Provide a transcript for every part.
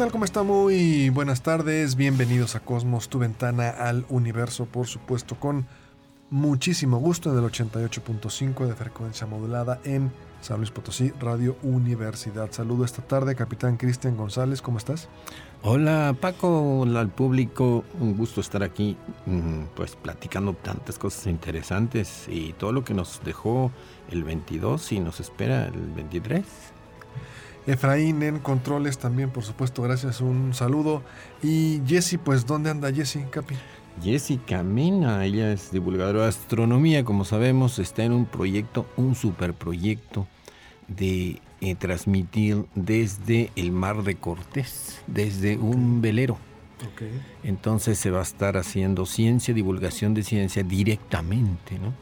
Tal? ¿Cómo está? Muy buenas tardes. Bienvenidos a Cosmos, tu ventana al universo, por supuesto, con muchísimo gusto en el 88.5 de frecuencia modulada en San Luis Potosí, Radio Universidad. Saludo esta tarde, capitán Cristian González, ¿cómo estás? Hola Paco, hola al público, un gusto estar aquí, mm, pues platicando tantas cosas interesantes y todo lo que nos dejó el 22 y nos espera el 23. Efraín en controles también, por supuesto, gracias, un saludo. Y Jessy, pues, ¿dónde anda Jessy, Capi? Jessica Mena, ella es divulgadora de astronomía, como sabemos, está en un proyecto, un superproyecto de eh, transmitir desde el mar de Cortés, desde un velero. Okay. Entonces se va a estar haciendo ciencia, divulgación de ciencia directamente, ¿no?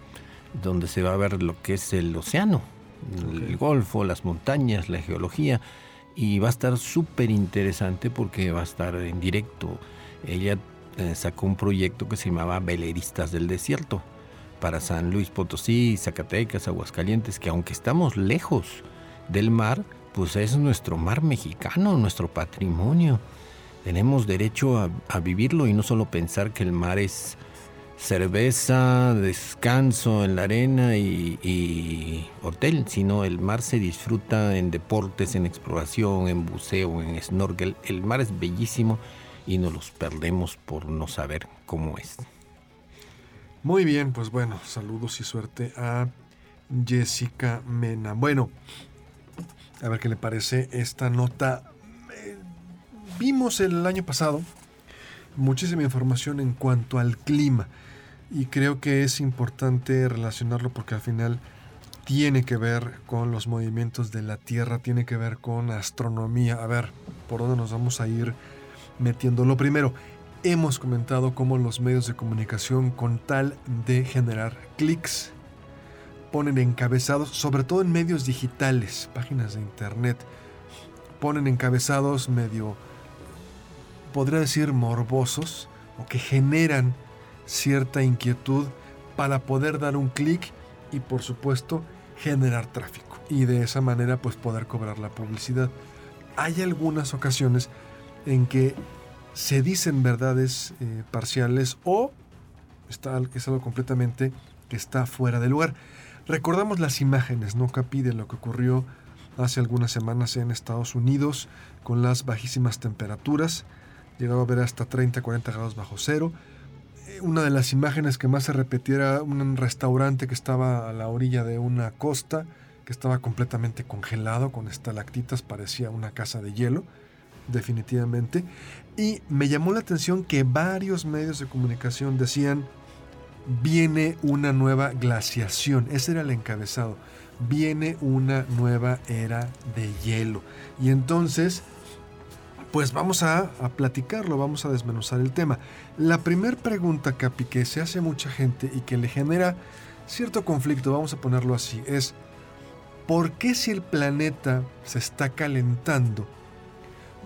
Donde se va a ver lo que es el océano, el golfo, las montañas, la geología, y va a estar súper interesante porque va a estar en directo. Ella eh, sacó un proyecto que se llamaba Veleristas del Desierto para San Luis Potosí, Zacatecas, Aguascalientes, que aunque estamos lejos del mar, pues es nuestro mar mexicano, nuestro patrimonio. Tenemos derecho a, a vivirlo y no solo pensar que el mar es cerveza, descanso en la arena y, y hotel, sino el mar se disfruta en deportes, en exploración, en buceo, en snorkel. El mar es bellísimo y nos los perdemos por no saber cómo es. Muy bien, pues bueno, saludos y suerte a Jessica Mena. Bueno, a ver qué le parece esta nota. Eh, vimos el año pasado muchísima información en cuanto al clima y creo que es importante relacionarlo porque al final tiene que ver con los movimientos de la Tierra, tiene que ver con astronomía. A ver, ¿por dónde nos vamos a ir metiendo? Lo primero, hemos comentado cómo los medios de comunicación con tal de generar clics ponen encabezados, sobre todo en medios digitales, páginas de internet, ponen encabezados medio, podría decir, morbosos o que generan cierta inquietud para poder dar un clic y por supuesto generar tráfico y de esa manera pues poder cobrar la publicidad. Hay algunas ocasiones en que se dicen verdades eh, parciales o está, es algo completamente que está fuera de lugar. Recordamos las imágenes, ¿no, Capi? De lo que ocurrió hace algunas semanas en Estados Unidos con las bajísimas temperaturas. Llegaba a ver hasta 30, 40 grados bajo cero. Una de las imágenes que más se repetía era un restaurante que estaba a la orilla de una costa, que estaba completamente congelado con estalactitas, parecía una casa de hielo, definitivamente. Y me llamó la atención que varios medios de comunicación decían, viene una nueva glaciación. Ese era el encabezado. Viene una nueva era de hielo. Y entonces, pues vamos a, platicarlo, vamos a desmenuzar el tema. La primera pregunta, Capi, que se hace mucha gente y que le genera cierto conflicto, vamos a ponerlo así, es, ¿por qué si el planeta se está calentando?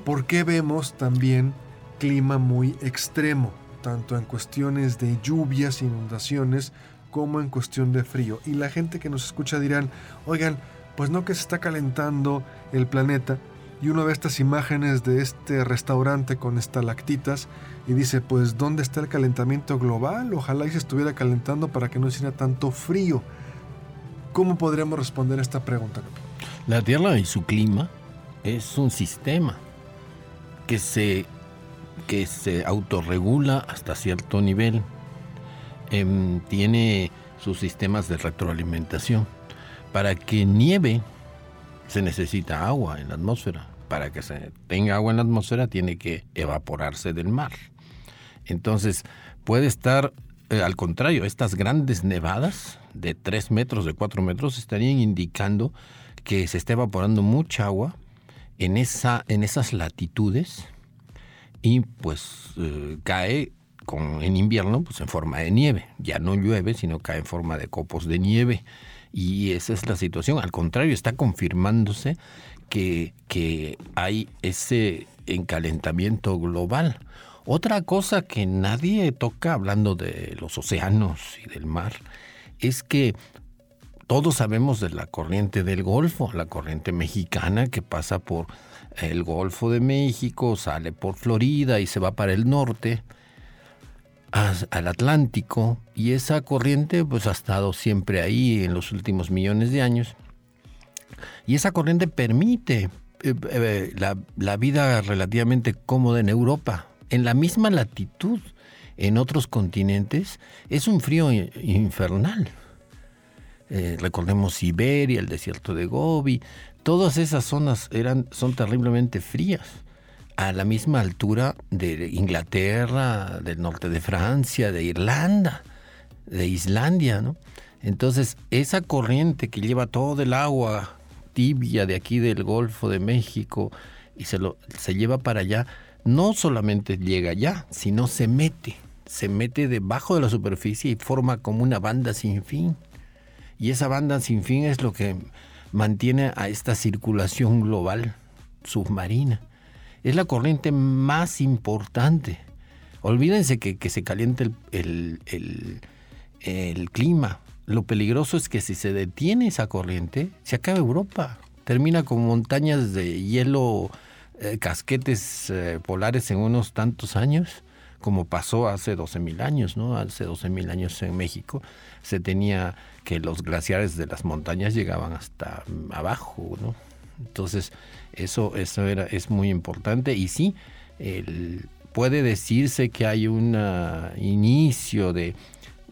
¿Por qué vemos también clima muy extremo? tanto en cuestiones de lluvias, inundaciones, como en cuestión de frío. Y la gente que nos escucha dirán, oigan, pues no que se está calentando el planeta. Y uno ve estas imágenes de este restaurante con estalactitas y dice, pues ¿dónde está el calentamiento global? Ojalá y se estuviera calentando para que no hiciera tanto frío. ¿Cómo podríamos responder a esta pregunta? La Tierra y su clima es un sistema que se que se autorregula hasta cierto nivel. Em, tiene sus sistemas de retroalimentación. Para que nieve se necesita agua en la atmósfera. Para que se tenga agua en la atmósfera tiene que evaporarse del mar. Entonces puede estar eh, al contrario, estas grandes nevadas de 3 metros, de 4 metros, estarían indicando que se está evaporando mucha agua en, esa, en esas latitudes y pues eh, cae en invierno pues en forma de nieve. Ya no llueve, sino cae en forma de copos de nieve. Y esa es la situación. Al contrario, está confirmándose que, hay ese encalentamiento global. Otra cosa que nadie toca hablando de los océanos y del mar es que todos sabemos de la corriente del Golfo, la corriente mexicana que pasa por el Golfo de México, sale por Florida y se va para el norte al Atlántico y esa corriente pues ha estado siempre ahí en los últimos millones de años y esa corriente permite eh, eh, la, la vida relativamente cómoda en Europa en la misma latitud en otros continentes es un frío infernal. Eh, recordemos Siberia, el desierto de Gobi, todas esas zonas eran, son terriblemente frías, a la misma altura de Inglaterra, del norte de Francia, de Irlanda, de Islandia, ¿no? Entonces, esa corriente que lleva todo el agua tibia de aquí del Golfo de México y se, lo, se lleva para allá, no solamente llega allá, sino se mete, se mete debajo de la superficie y forma como una banda sin fin. Y esa banda sin fin es lo que mantiene a esta circulación global submarina. Es la corriente más importante. Olvídense que, se caliente el, el clima. Lo peligroso es que si se detiene esa corriente, se acaba Europa. Termina con montañas de hielo eh, casquetes eh, polares en unos tantos años, como pasó hace 12.000 años, ¿no? Hace 12.000 años en México se tenía que los glaciares de las montañas llegaban hasta abajo, ¿no? Entonces, eso, eso era, es muy importante y sí, puede decirse que hay un inicio de,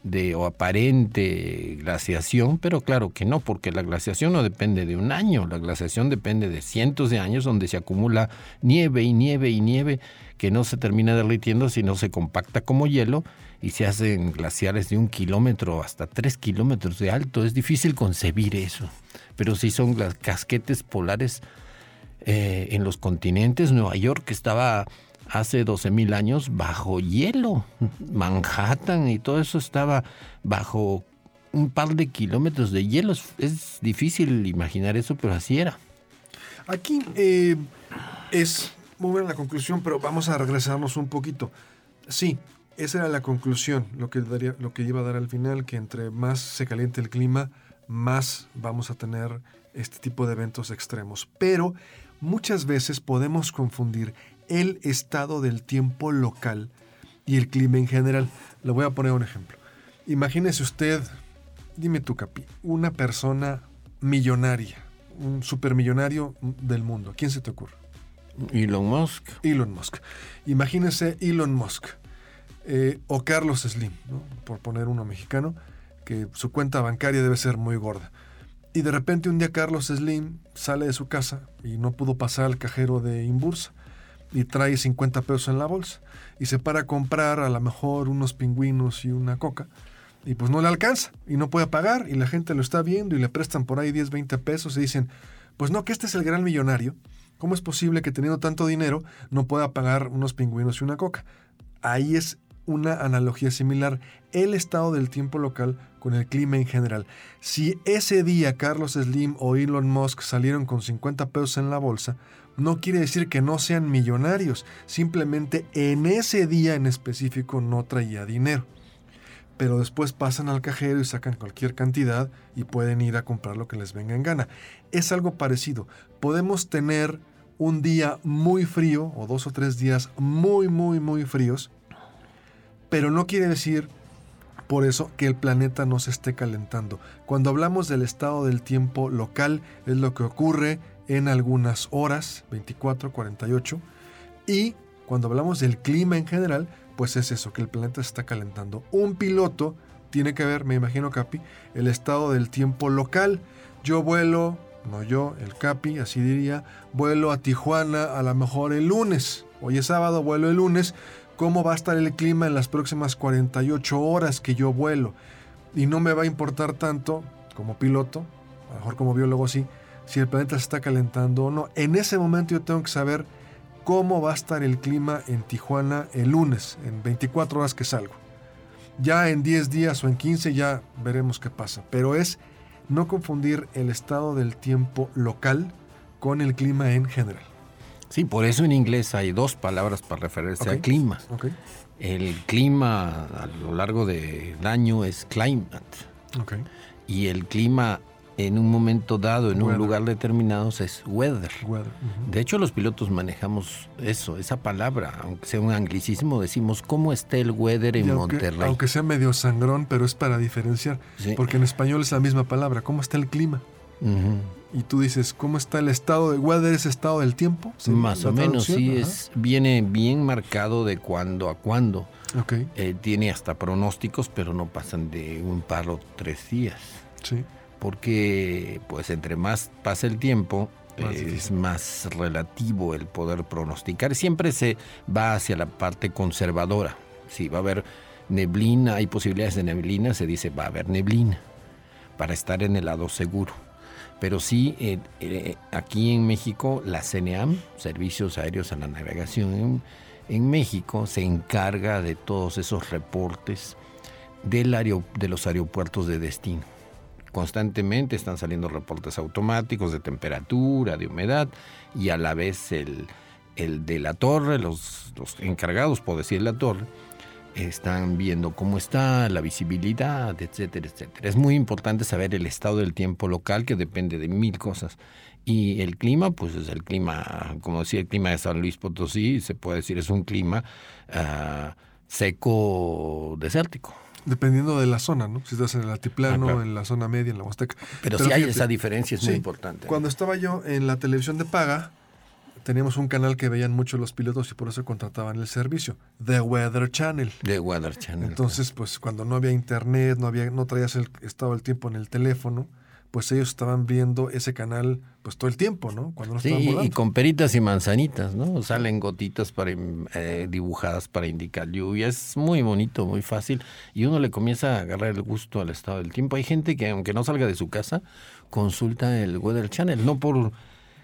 de o aparente glaciación, pero claro que no, porque la glaciación no depende de un año, la glaciación depende de cientos de años donde se acumula nieve y nieve y nieve que no se termina derritiendo, sino se compacta como hielo y se hacen glaciares de un kilómetro hasta tres kilómetros de alto. Es difícil concebir eso, pero sí son las casquetes polares eh, en los continentes. Nueva York estaba hace 12.000 años bajo hielo. Manhattan y todo eso estaba bajo un par de kilómetros de hielo. Es difícil imaginar eso, pero así era. Aquí eh, es muy buena la conclusión, pero vamos a regresarnos un poquito. Sí, esa era la conclusión, lo que, daría, lo que iba a dar al final, que entre más se caliente el clima, más vamos a tener este tipo de eventos extremos. Pero muchas veces podemos confundir el estado del tiempo local y el clima en general. Le voy a poner un ejemplo. Imagínese usted, dime tú, Capi, una persona millonaria, un supermillonario del mundo. ¿Quién se te ocurre? Elon Musk. Elon Musk. Imagínese Elon Musk eh, o Carlos Slim, por poner uno mexicano, que su cuenta bancaria debe ser muy gorda. Y de repente un día Carlos Slim sale de su casa y no pudo pasar al cajero de Inbursa y trae 50 pesos en la bolsa y se para a comprar a lo mejor unos pingüinos y una coca y pues no le alcanza y no puede pagar y la gente lo está viendo y le prestan por ahí 10, 20 pesos y dicen, pues no, que este es el gran millonario, ¿cómo es posible que teniendo tanto dinero no pueda pagar unos pingüinos y una coca? Ahí es una analogía similar, el estado del tiempo local con el clima en general. Si ese día Carlos Slim o Elon Musk salieron con 50 pesos en la bolsa, no quiere decir que no sean millonarios, simplemente en ese día en específico no traía dinero. Pero después pasan al cajero y sacan cualquier cantidad y pueden ir a comprar lo que les venga en gana. Es algo parecido. Podemos tener un día muy frío o dos o tres días muy, muy, muy fríos, pero no quiere decir por eso que el planeta no se esté calentando. Cuando hablamos del estado del tiempo local, es lo que ocurre en algunas horas, 24, 48. Y cuando hablamos del clima en general, pues es eso, que el planeta se está calentando. Un piloto tiene que ver, me imagino Capi, el estado del tiempo local. Yo vuelo, no yo, el Capi, así diría, vuelo a Tijuana a lo mejor el lunes. Hoy es sábado, vuelo el lunes cómo va a estar el clima en las próximas 48 horas que yo vuelo. Y no me va a importar tanto como piloto, a lo mejor como biólogo sí, si el planeta se está calentando o no. En ese momento yo tengo que saber cómo va a estar el clima en Tijuana el lunes, en 24 horas que salgo. Ya en 10 días o en 15 ya veremos qué pasa. Pero es no confundir el estado del tiempo local con el clima en general. Sí, por eso en inglés hay dos palabras para referirse al clima. El clima a lo largo del año es climate. Y el clima en un momento dado, en un lugar determinado, es weather. De hecho, los pilotos manejamos eso, esa palabra, aunque sea un anglicismo, decimos cómo está el weather en Monterrey. Aunque sea medio sangrón, pero es para diferenciar, porque en español es la misma palabra, ¿cómo está el clima? Y tú dices, ¿cómo está el estado de weather? ¿Es estado del tiempo? Más o menos, sí, es, viene bien marcado de cuándo a cuándo. Eh, tiene hasta pronósticos, pero no pasan de un par o tres días. Sí porque pues entre más pasa el tiempo, es más relativo el poder pronosticar. Siempre se va hacia la parte conservadora. Si va a haber neblina, hay posibilidades de neblina, se dice va a haber neblina para estar en el lado seguro. Pero sí, eh, eh, aquí en México, la CNEAM, Servicios Aéreos a la Navegación en, México, se encarga de todos esos reportes del de los aeropuertos de destino constantemente están saliendo reportes automáticos de temperatura, de humedad y a la vez el, el de la torre, los, los, encargados, por decir la torre, están viendo cómo está la visibilidad, etcétera, etcétera. Es muy importante saber el estado del tiempo local que depende de mil cosas. Y el clima, pues es el clima, como decía, el clima de San Luis Potosí, se puede decir, es un clima ah, seco desértico. Dependiendo de la zona, ¿no? Si estás en el altiplano, ah, en la zona media, en la Huasteca. Pero, si hay esa diferencia, es muy importante. Cuando estaba yo en la televisión de paga, teníamos un canal que veían mucho los pilotos y por eso contrataban el servicio, The Weather Channel. The Weather Channel. Entonces, pues cuando no había internet, no había, no traías el estado del tiempo en el teléfono, pues ellos estaban viendo ese canal pues todo el tiempo, ¿no? Cuando no sí, y con peritas y manzanitas, ¿no? Salen gotitas para, eh, dibujadas para indicar lluvia. Es muy bonito, muy fácil. Y uno le comienza a agarrar el gusto al estado del tiempo. Hay gente que aunque no salga de su casa, consulta el Weather Channel, no por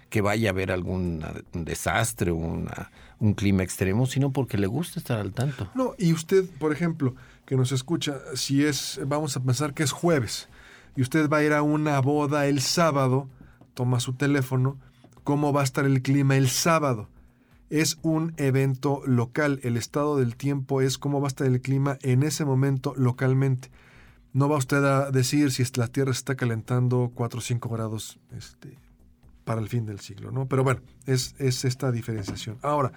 que vaya a haber algún desastre o un clima extremo, sino porque le gusta estar al tanto. No, y usted, por ejemplo, que nos escucha, si es, vamos a pensar que es jueves, y usted va a ir a una boda el sábado, toma su teléfono, ¿cómo va a estar el clima el sábado? Es un evento local, el estado del tiempo es cómo va a estar el clima en ese momento localmente. No va usted a decir si la Tierra se está calentando 4 o 5 grados este, para el fin del siglo, ¿no? Pero bueno, es, es esta diferenciación. Ahora,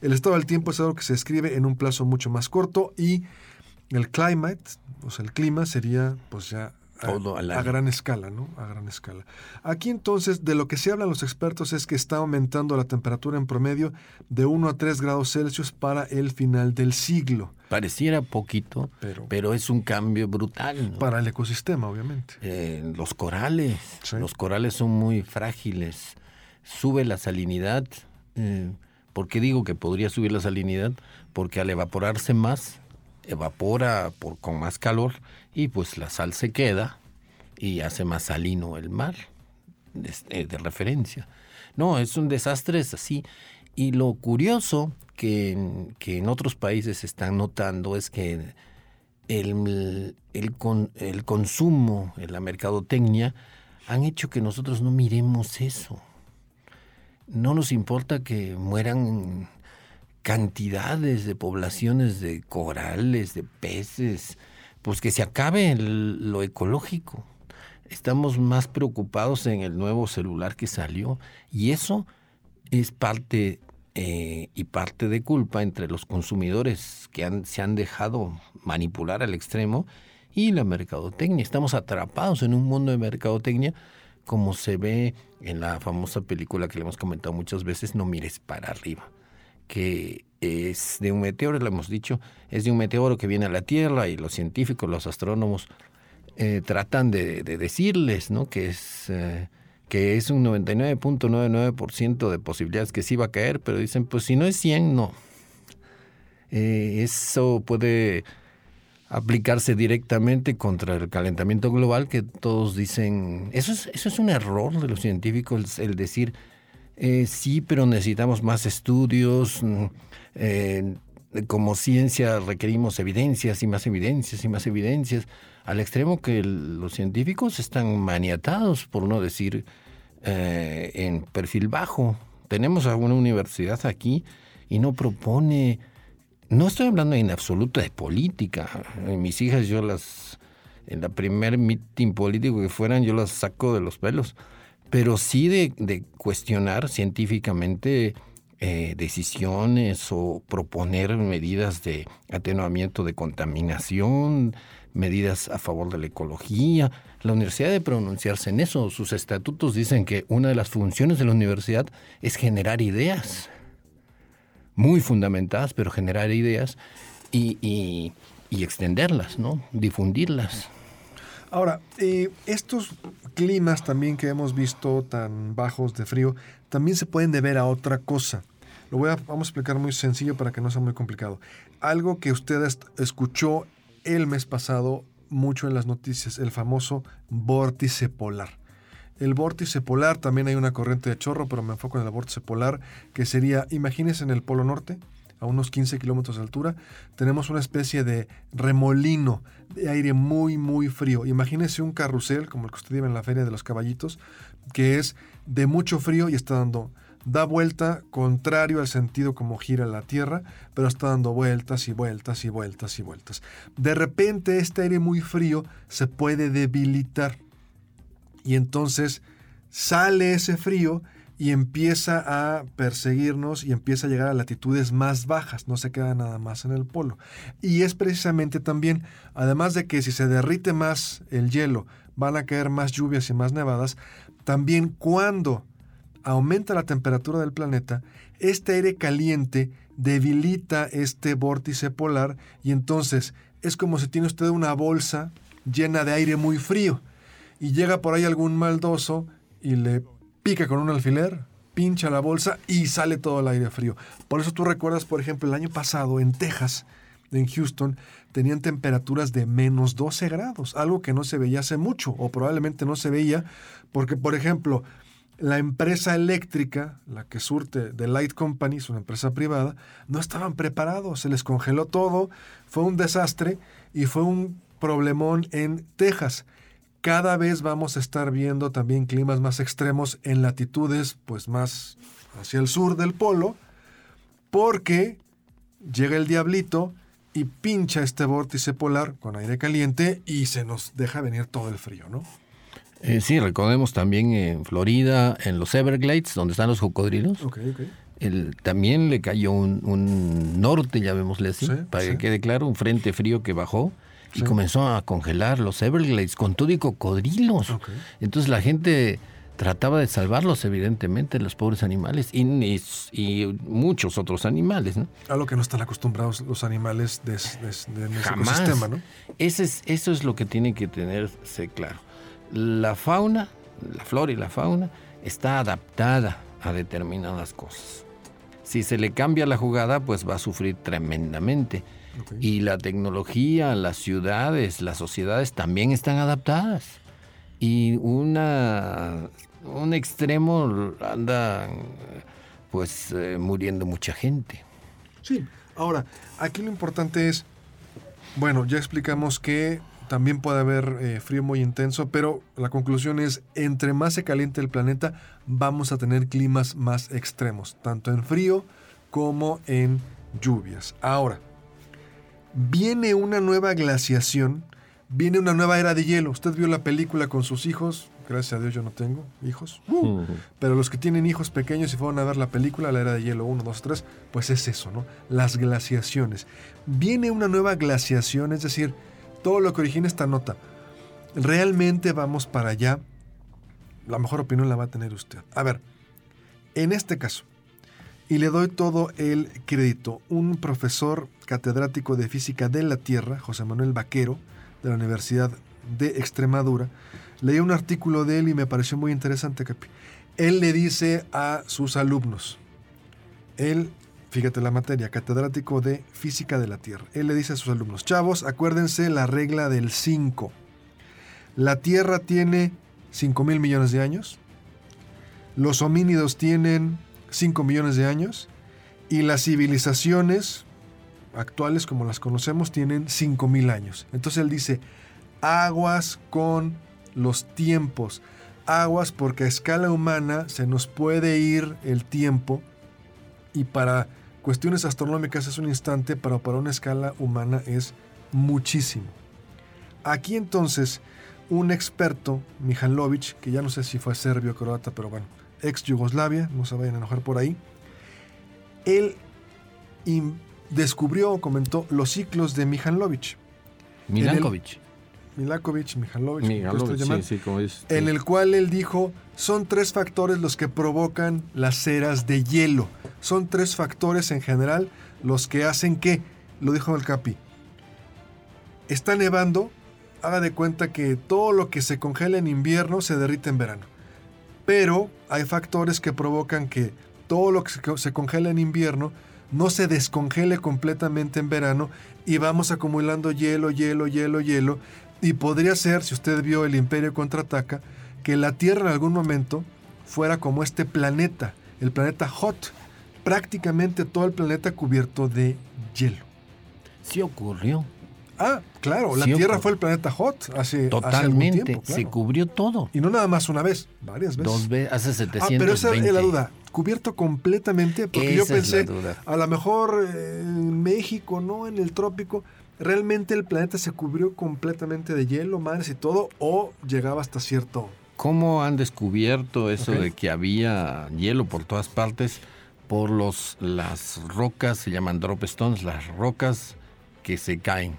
el estado del tiempo es algo que se escribe en un plazo mucho más corto y el climate, o sea, el clima sería pues ya a, gran escala, ¿no? A gran escala. Aquí entonces, de lo que se hablan los expertos es que está aumentando la temperatura en promedio de 1 a 3 grados Celsius para el final del siglo. Pareciera poquito, pero, es un cambio brutal. Para el ecosistema, obviamente. Eh, los corales, los corales son muy frágiles. Sube la salinidad. Eh, ¿Por qué digo que podría subir la salinidad? Porque al evaporarse más, evapora por, con más calor y pues la sal se queda y hace más salino el mar de, eh, de referencia. No, es un desastre, es así. Y lo curioso que, que en otros países se están notando es que el, el, con, el consumo, la mercadotecnia, han hecho que nosotros no miremos eso. No nos importa que mueran cantidades de poblaciones de corales, de peces, pues que se acabe lo ecológico. Estamos más preocupados en el nuevo celular que salió y eso es parte eh, y parte de culpa entre los consumidores que han, se han dejado manipular al extremo y la mercadotecnia. Estamos atrapados en un mundo de mercadotecnia como se ve en la famosa película que le hemos comentado muchas veces, No mires para arriba que es de un meteoro, lo hemos dicho, es de un meteoro que viene a la Tierra y los científicos, los astrónomos, eh, tratan de, decirles ¿no? que es... Eh, que es un 99.99% de posibilidades que sí va a caer, pero dicen, pues si no es 100, no. Eh, eso puede aplicarse directamente contra el calentamiento global, que todos dicen, eso es, eso es un error de los científicos, el decir, eh, sí, pero necesitamos más estudios, mm, eh, como ciencia requerimos evidencias y más evidencias y más evidencias, al extremo que los científicos están maniatados, por no decir eh, en perfil bajo. Tenemos alguna universidad aquí y no propone, no estoy hablando en absoluto de política, mis hijas yo las, en la primer meeting político que fueran, yo las saco de los pelos, pero sí de cuestionar científicamente eh, decisiones o proponer medidas de atenuamiento de contaminación, medidas a favor de la ecología. La universidad debe pronunciarse en eso. Sus estatutos dicen que una de las funciones de la universidad es generar ideas, muy fundamentadas, pero generar ideas y, y, extenderlas, ¿no? difundirlas. Ahora, eh, estos climas también que hemos visto tan bajos de frío, también se pueden deber a otra cosa. Lo voy a, vamos a explicar muy sencillo para que no sea muy complicado. Algo que usted escuchó el mes pasado mucho en las noticias, el famoso vórtice polar. El vórtice polar, también hay una corriente de chorro, pero me enfoco en el vórtice polar, que sería, imagínense en el Polo Norte, a unos 15 kilómetros de altura, tenemos una especie de remolino de aire muy, muy frío. Imagínense un carrusel, como el que usted vive en la Feria de los Caballitos, que es de mucho frío y está dando da vuelta contrario al sentido como gira la Tierra, pero está dando vueltas y vueltas y vueltas y vueltas. De repente este aire muy frío se puede debilitar y entonces sale ese frío y empieza a perseguirnos y empieza a llegar a latitudes más bajas, no se queda nada más en el polo. Y es precisamente también, además de que si se derrite más el hielo, van a caer más lluvias y más nevadas, también cuando aumenta la temperatura del planeta, este aire caliente debilita este vórtice polar y entonces es como si tiene usted una bolsa llena de aire muy frío y llega por ahí algún maldoso y le pica con un alfiler, pincha la bolsa y sale todo el aire frío. Por eso tú recuerdas, por ejemplo, el año pasado en Texas, en Houston, tenían temperaturas de menos 12 grados, algo que no se veía hace mucho o probablemente no se veía porque, por ejemplo, la empresa eléctrica, la que surte de Light Company, es una empresa privada, no estaban preparados, se les congeló todo, fue un desastre y fue un problemón en Texas. Cada vez vamos a estar viendo también climas más extremos en latitudes pues más hacia el sur del polo, porque llega el diablito y pincha este vórtice polar con aire caliente y se nos deja venir todo el frío, ¿no? Eh, sí, recordemos también en Florida, en los Everglades, donde están los cocodrilos. El, también le cayó un, norte, ya llamémosle así, para que quede claro, un frente frío que bajó y comenzó a congelar los Everglades con todo y cocodrilos. Entonces la gente trataba de salvarlos, evidentemente, los pobres animales y, y, muchos otros animales. ¿no? A lo que no están acostumbrados los animales de, de, de ecosistema, ¿no? Ese es, eso es lo que tiene que tenerse claro la fauna, la flora y la fauna, está adaptada a determinadas cosas. Si se le cambia la jugada, pues va a sufrir tremendamente. Y la tecnología, las ciudades, las sociedades también están adaptadas. Y una, un extremo anda pues eh, muriendo mucha gente. Sí, ahora, aquí lo importante es, bueno, ya explicamos que también puede haber eh, frío muy intenso, pero la conclusión es, entre más se caliente el planeta, vamos a tener climas más extremos, tanto en frío como en lluvias. Ahora, viene una nueva glaciación, viene una nueva era de hielo. Usted vio la película con sus hijos, gracias a Dios yo no tengo hijos, uh, pero los que tienen hijos pequeños y fueron a ver la película, la era de hielo 1, 2, 3, pues es eso, ¿no? Las glaciaciones. Viene una nueva glaciación, es decir, todo lo que origina esta nota. ¿Realmente vamos para allá? La mejor opinión la va a tener usted. A ver, en este caso, y le doy todo el crédito, un profesor catedrático de física de la Tierra, José Manuel Vaquero, de la Universidad de Extremadura, leí un artículo de él y me pareció muy interesante. Él le dice a sus alumnos, él fíjate la materia, catedrático de Física de la Tierra. Él le dice a sus alumnos, chavos, acuérdense la regla del 5. La Tierra tiene 5 mil millones de años, los homínidos tienen 5 millones de años y las civilizaciones actuales como las conocemos tienen 5 mil años. Entonces él dice, aguas con los tiempos, aguas porque a escala humana se nos puede ir el tiempo y para cuestiones astronómicas es un instante, pero para una escala humana es muchísimo. Aquí entonces un experto, Mihailovic, que ya no sé si fue serbio o croata, pero bueno, ex Yugoslavia, no se vayan a enojar por ahí, él descubrió o comentó los ciclos de Mihailovic. Milankovic. Milankovic, Mihailovic, Mihailovic sí, sí, como en el cual él dijo, son tres factores los que provocan las eras de hielo. Son tres factores en general los que hacen que, lo dijo el Capi, está nevando, haga de cuenta que todo lo que se congela en invierno se derrite en verano. Pero hay factores que provocan que todo lo que se congela en invierno no se descongele completamente en verano y vamos acumulando hielo, hielo, hielo, hielo. Y podría ser, si usted vio el Imperio contraataca, que la Tierra en algún momento fuera como este planeta, el planeta Hot, prácticamente todo el planeta cubierto de hielo. Sí ocurrió. Ah, claro, la Tierra fue el planeta Hot hace Totalmente, tiempo, se cubrió todo. Y no nada más una vez, varias veces. Dos veces, hace 720. Ah, pero esa es la duda, cubierto completamente, porque yo pensé, a lo mejor eh, en México, no en el trópico, realmente el planeta se cubrió completamente de hielo, mares y todo, o llegaba hasta cierto... ¿Cómo han descubierto eso de que había hielo por todas partes? Por los, las rocas, se llaman drop stones, las rocas que se caen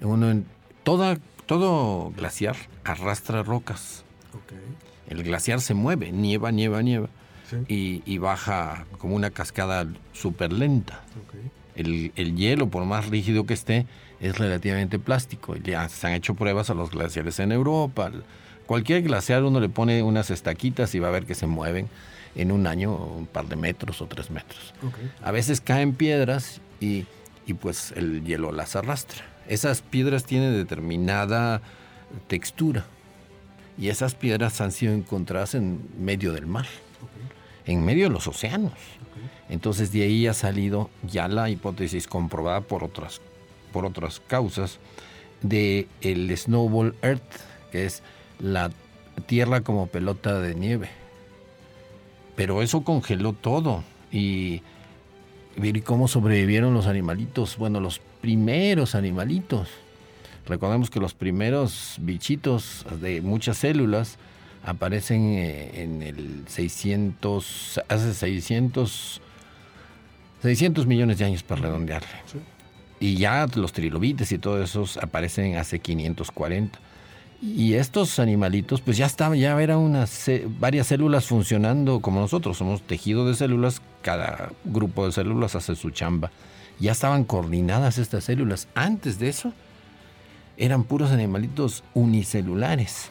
uno en, toda, todo glaciar arrastra rocas. El glaciar se mueve, nieva, nieva, nieva. Y, baja como una cascada súper lenta. El, hielo, por más rígido que esté, es relativamente plástico. Ya se han hecho pruebas a los glaciares en Europa. Cualquier glaciar uno le pone unas estaquitas y va a ver que se mueven en un año un par de metros o tres metros. A veces caen piedras y, y pues el hielo las arrastra. Esas piedras tienen determinada textura y esas piedras han sido encontradas en medio del mar, en medio de los océanos. Entonces de ahí ha salido ya la hipótesis comprobada por otras, por otras causas de el snowball earth, que es la tierra como pelota de nieve. Pero eso congeló todo y ¿Y cómo sobrevivieron los animalitos? Bueno, los primeros animalitos. Recordemos que los primeros bichitos de muchas células aparecen eh, en el 600, hace 600, 600 millones de años para redondearle. Y ya los trilobites y todos esos aparecen hace 540. Y estos animalitos, pues ya estaban, ya eran unas varias células funcionando como nosotros, somos tejido de células, cada grupo de células hace su chamba. Ya estaban coordinadas estas células. Antes de eso, eran puros animalitos unicelulares.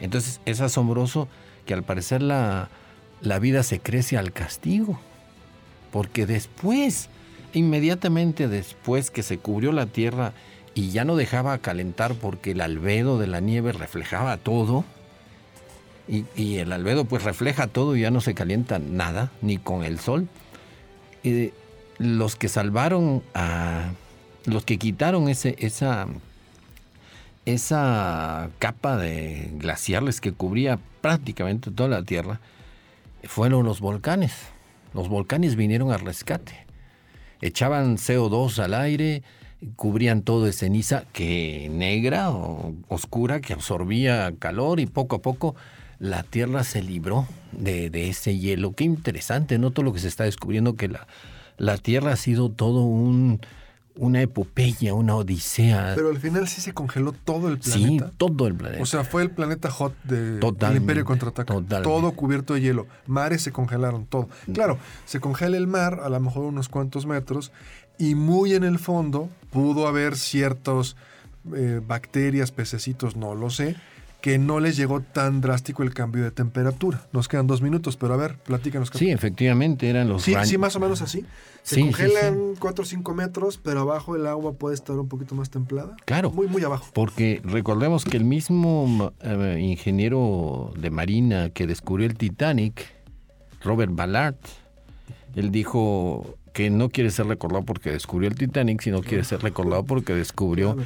Entonces es asombroso que al parecer la, la vida se crece al castigo. Porque después, inmediatamente después que se cubrió la tierra y ya no dejaba calentar porque el albedo de la nieve reflejaba todo. Y, el albedo pues refleja todo y ya no se calienta nada, ni con el sol. Y los que salvaron a... Los que quitaron ese, esa, esa capa de glaciales que cubría prácticamente toda la Tierra fueron los volcanes. Los volcanes vinieron al rescate. Echaban CO2 al aire, cubrían todo de ceniza que negra o oscura que absorbía calor y poco a poco la Tierra se libró de, ese hielo. Qué interesante, ¿no? Todo lo que se está descubriendo que la, la Tierra ha sido todo un, una epopeya, una odisea. Pero al final sí se congeló todo el planeta. Sí, todo el planeta. O sea, fue el planeta hot de, del Imperio Contraataca. Todo cubierto de hielo. Mares se congelaron, todo. Mm. Claro, se congela el mar a lo mejor unos cuantos metros y muy en el fondo pudo haber ciertos eh, bacterias, pececitos, no lo sé, que no les llegó tan drástico el cambio de temperatura. Nos quedan dos minutos, pero a ver, platícanos. Sí, efectivamente, eran los... Sí, sí, más o menos así. Se congelan 4 o 5 metros, pero abajo el agua puede estar un poquito más templada. Claro. Muy, muy abajo. Porque recordemos que el mismo eh, ingeniero de Marina que descubrió el Titanic, Robert Ballard, él dijo que no quiere ser recordado porque descubrió el Titanic, sino quiere ser recordado porque descubrió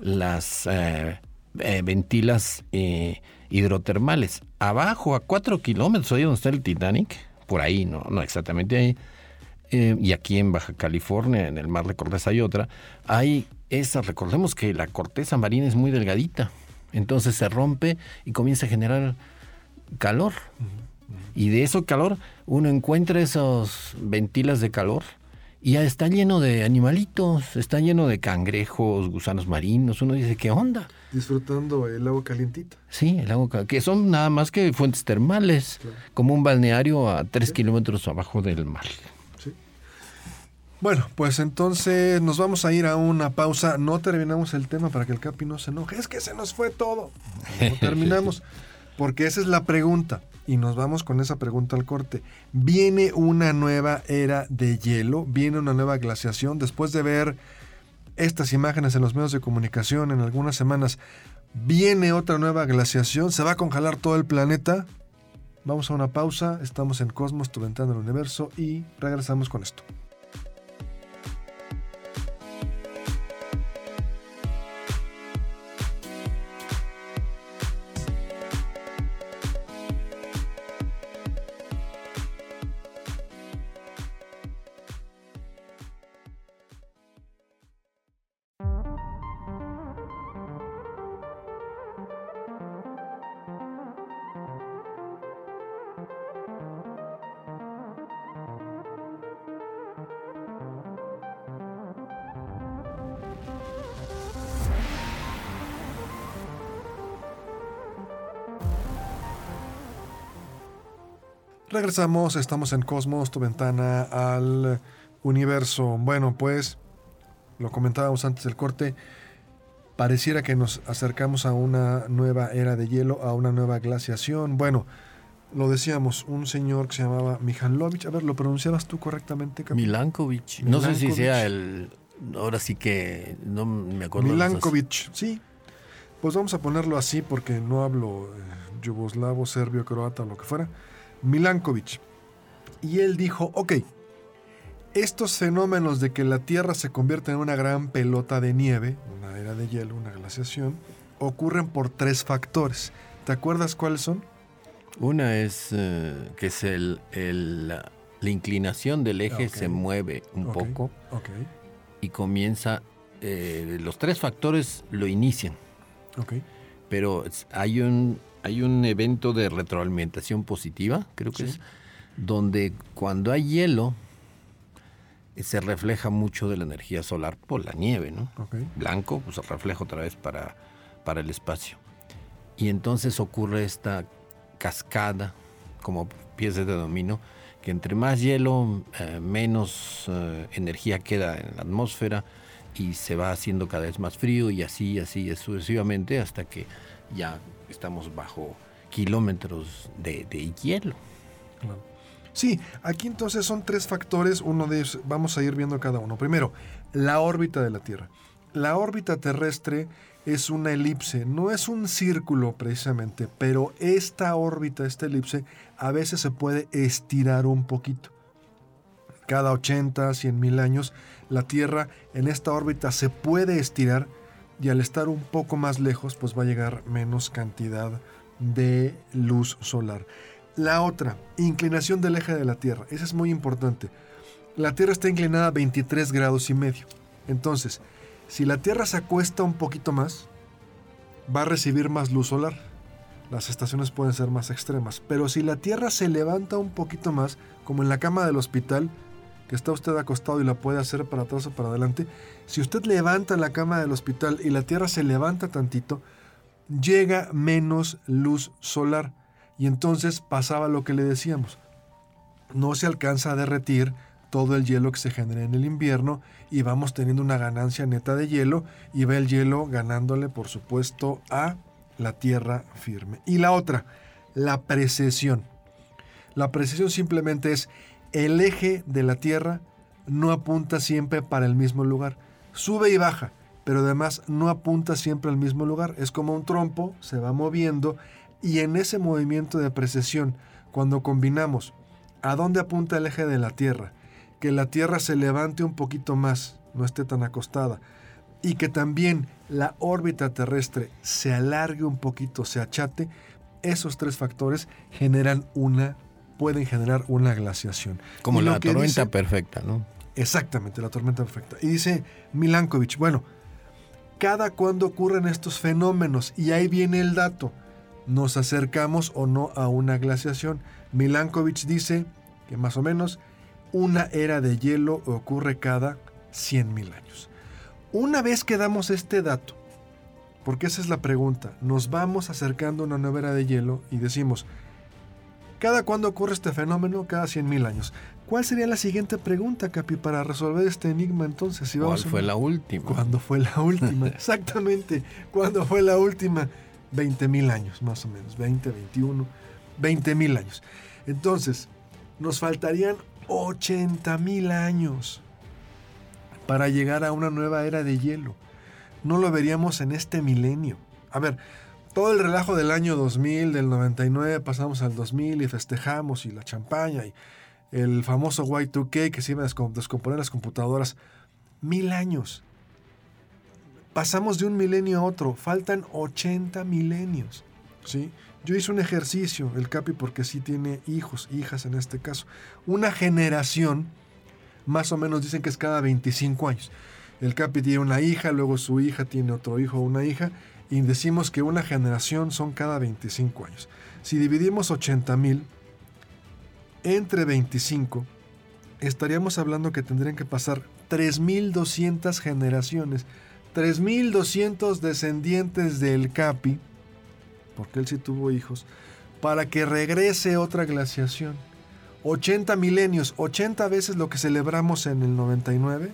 las eh, eh, ventilas eh, hidrotermales. Abajo, a cuatro kilómetros, ahí donde está el Titanic, por ahí, no, no exactamente ahí, y aquí en Baja California, en el Mar de Cortés hay otra, hay esa, recordemos que la corteza marina es muy delgadita, entonces se rompe y comienza a generar calor. Y de eso calor uno encuentra esos ventilas de calor y ya está lleno de animalitos, está lleno de cangrejos, gusanos marinos. Uno dice, ¿qué onda? Disfrutando el agua calientita. Sí, el agua que son nada más que fuentes termales, como un balneario a tres kilómetros abajo del mar. Sí. Bueno, pues entonces nos vamos a ir a una pausa. No terminamos el tema para que el Capi no se enoje. Es que se nos fue todo. No terminamos. Porque esa es la pregunta. Y nos vamos con esa pregunta al corte. ¿Viene una nueva era de hielo? ¿Viene una nueva glaciación? Después de ver estas imágenes en los medios de comunicación en algunas semanas, ¿viene otra nueva glaciación? ¿Se va a congelar todo el planeta? Vamos a una pausa. Estamos en Cosmos, tu ventana del universo, y regresamos con esto. Regresamos, estamos en Cosmos, tu ventana al universo. Bueno, pues lo comentábamos antes del corte, pareciera que nos acercamos a una nueva era de hielo, a una nueva glaciación. Bueno, lo decíamos, un señor que se llamaba Mihailovich, a ver, ¿lo pronunciabas tú correctamente? Milankovich. No sé si sea el... Ahora sí que no me acuerdo. Milankovich, sí. Pues vamos a ponerlo así porque no hablo eh, yugoslavo, serbio, croata o lo que fuera. Milankovitch. Y él dijo, ok, estos fenómenos de que la Tierra se convierte en una gran pelota de nieve, una era de hielo, una glaciación, ocurren por tres factores. ¿Te acuerdas cuáles son? Una es eh, que es el, la, inclinación del eje se mueve un poco y comienza, eh, los tres factores lo inician. Pero hay un, hay un evento de retroalimentación positiva, creo que es, donde cuando hay hielo eh, se refleja mucho de la energía solar por la nieve, ¿no? Blanco, pues se refleja otra vez para, para el espacio. Y entonces ocurre esta cascada, como piezas de dominó, que entre más hielo, eh, menos eh, energía queda en la atmósfera y se va haciendo cada vez más frío y así, así, sucesivamente hasta que ya estamos bajo kilómetros de, hielo. Sí, aquí entonces son tres factores, uno de ellos, vamos a ir viendo cada uno. Primero, la órbita de la Tierra. La órbita terrestre es una elipse, no es un círculo precisamente, pero esta órbita, esta elipse, a veces se puede estirar un poquito. Cada 80, 100 mil años, la Tierra en esta órbita se puede estirar y al estar un poco más lejos pues va a llegar menos cantidad de luz solar. La otra, inclinación del eje de la Tierra. Esa es muy importante. La Tierra está inclinada a 23 grados y medio. Entonces, si la Tierra se acuesta un poquito más, va a recibir más luz solar. Las estaciones pueden ser más extremas. Pero si la Tierra se levanta un poquito más, como en la cama del hospital, que está usted acostado y la puede hacer para atrás o para adelante, si usted levanta la cama del hospital y la Tierra se levanta tantito, llega menos luz solar. Y entonces pasaba lo que le decíamos. No se alcanza a derretir todo el hielo que se genera en el invierno y vamos teniendo una ganancia neta de hielo y va el hielo ganándole por supuesto a la tierra firme. Y la otra, la precesión. La precesión simplemente es el eje de la tierra no apunta siempre para el mismo lugar. Sube y baja, pero además no apunta siempre al mismo lugar. Es como un trompo, se va moviendo y en ese movimiento de precesión, cuando combinamos a dónde apunta el eje de la Tierra, que la Tierra se levante un poquito más, no esté tan acostada, y que también la órbita terrestre se alargue un poquito, se achate, esos tres factores generan una, pueden generar una glaciación. Como la tormenta perfecta, ¿no? Exactamente, la tormenta perfecta. Y dice Milankovitch, bueno, cada cuando ocurren estos fenómenos, y ahí viene el dato, nos acercamos o no a una glaciación. Milankovitch dice que más o menos una era de hielo ocurre cada 100.000 años. Una vez que damos este dato, porque esa es la pregunta, nos vamos acercando a una nueva era de hielo y decimos, ¿cada cuándo ocurre este fenómeno? Cada 100.000 años. ¿Cuál sería la siguiente pregunta, Capi, para resolver este enigma entonces? Si ¿Cuál fue la última? ¿Cuándo fue la última? Exactamente. ¿Cuándo fue la última? 20 mil años, más o menos. 20, 21, 20 mil años. Entonces, nos faltarían 80 mil años para llegar a una nueva era de hielo. No lo veríamos en este milenio. A ver, todo el relajo del año 2000, del 99, pasamos al 2000 y festejamos y la champaña y el famoso Y2K que se iba a descomponer las computadoras. Mil años. Pasamos de un milenio a otro, faltan 80 milenios. ¿sí? Yo hice un ejercicio, el Capi, porque sí tiene hijos, hijas en este caso. Una generación, más o menos dicen que es cada 25 años. El Capi tiene una hija, luego su hija tiene otro hijo o una hija, y decimos que una generación son cada 25 años. Si dividimos 80 mil entre 25, estaríamos hablando que tendrían que pasar 3.200 generaciones 3.200 descendientes del Capi, porque él sí tuvo hijos, para que regrese otra glaciación. 80 milenios, 80 veces lo que celebramos en el 99,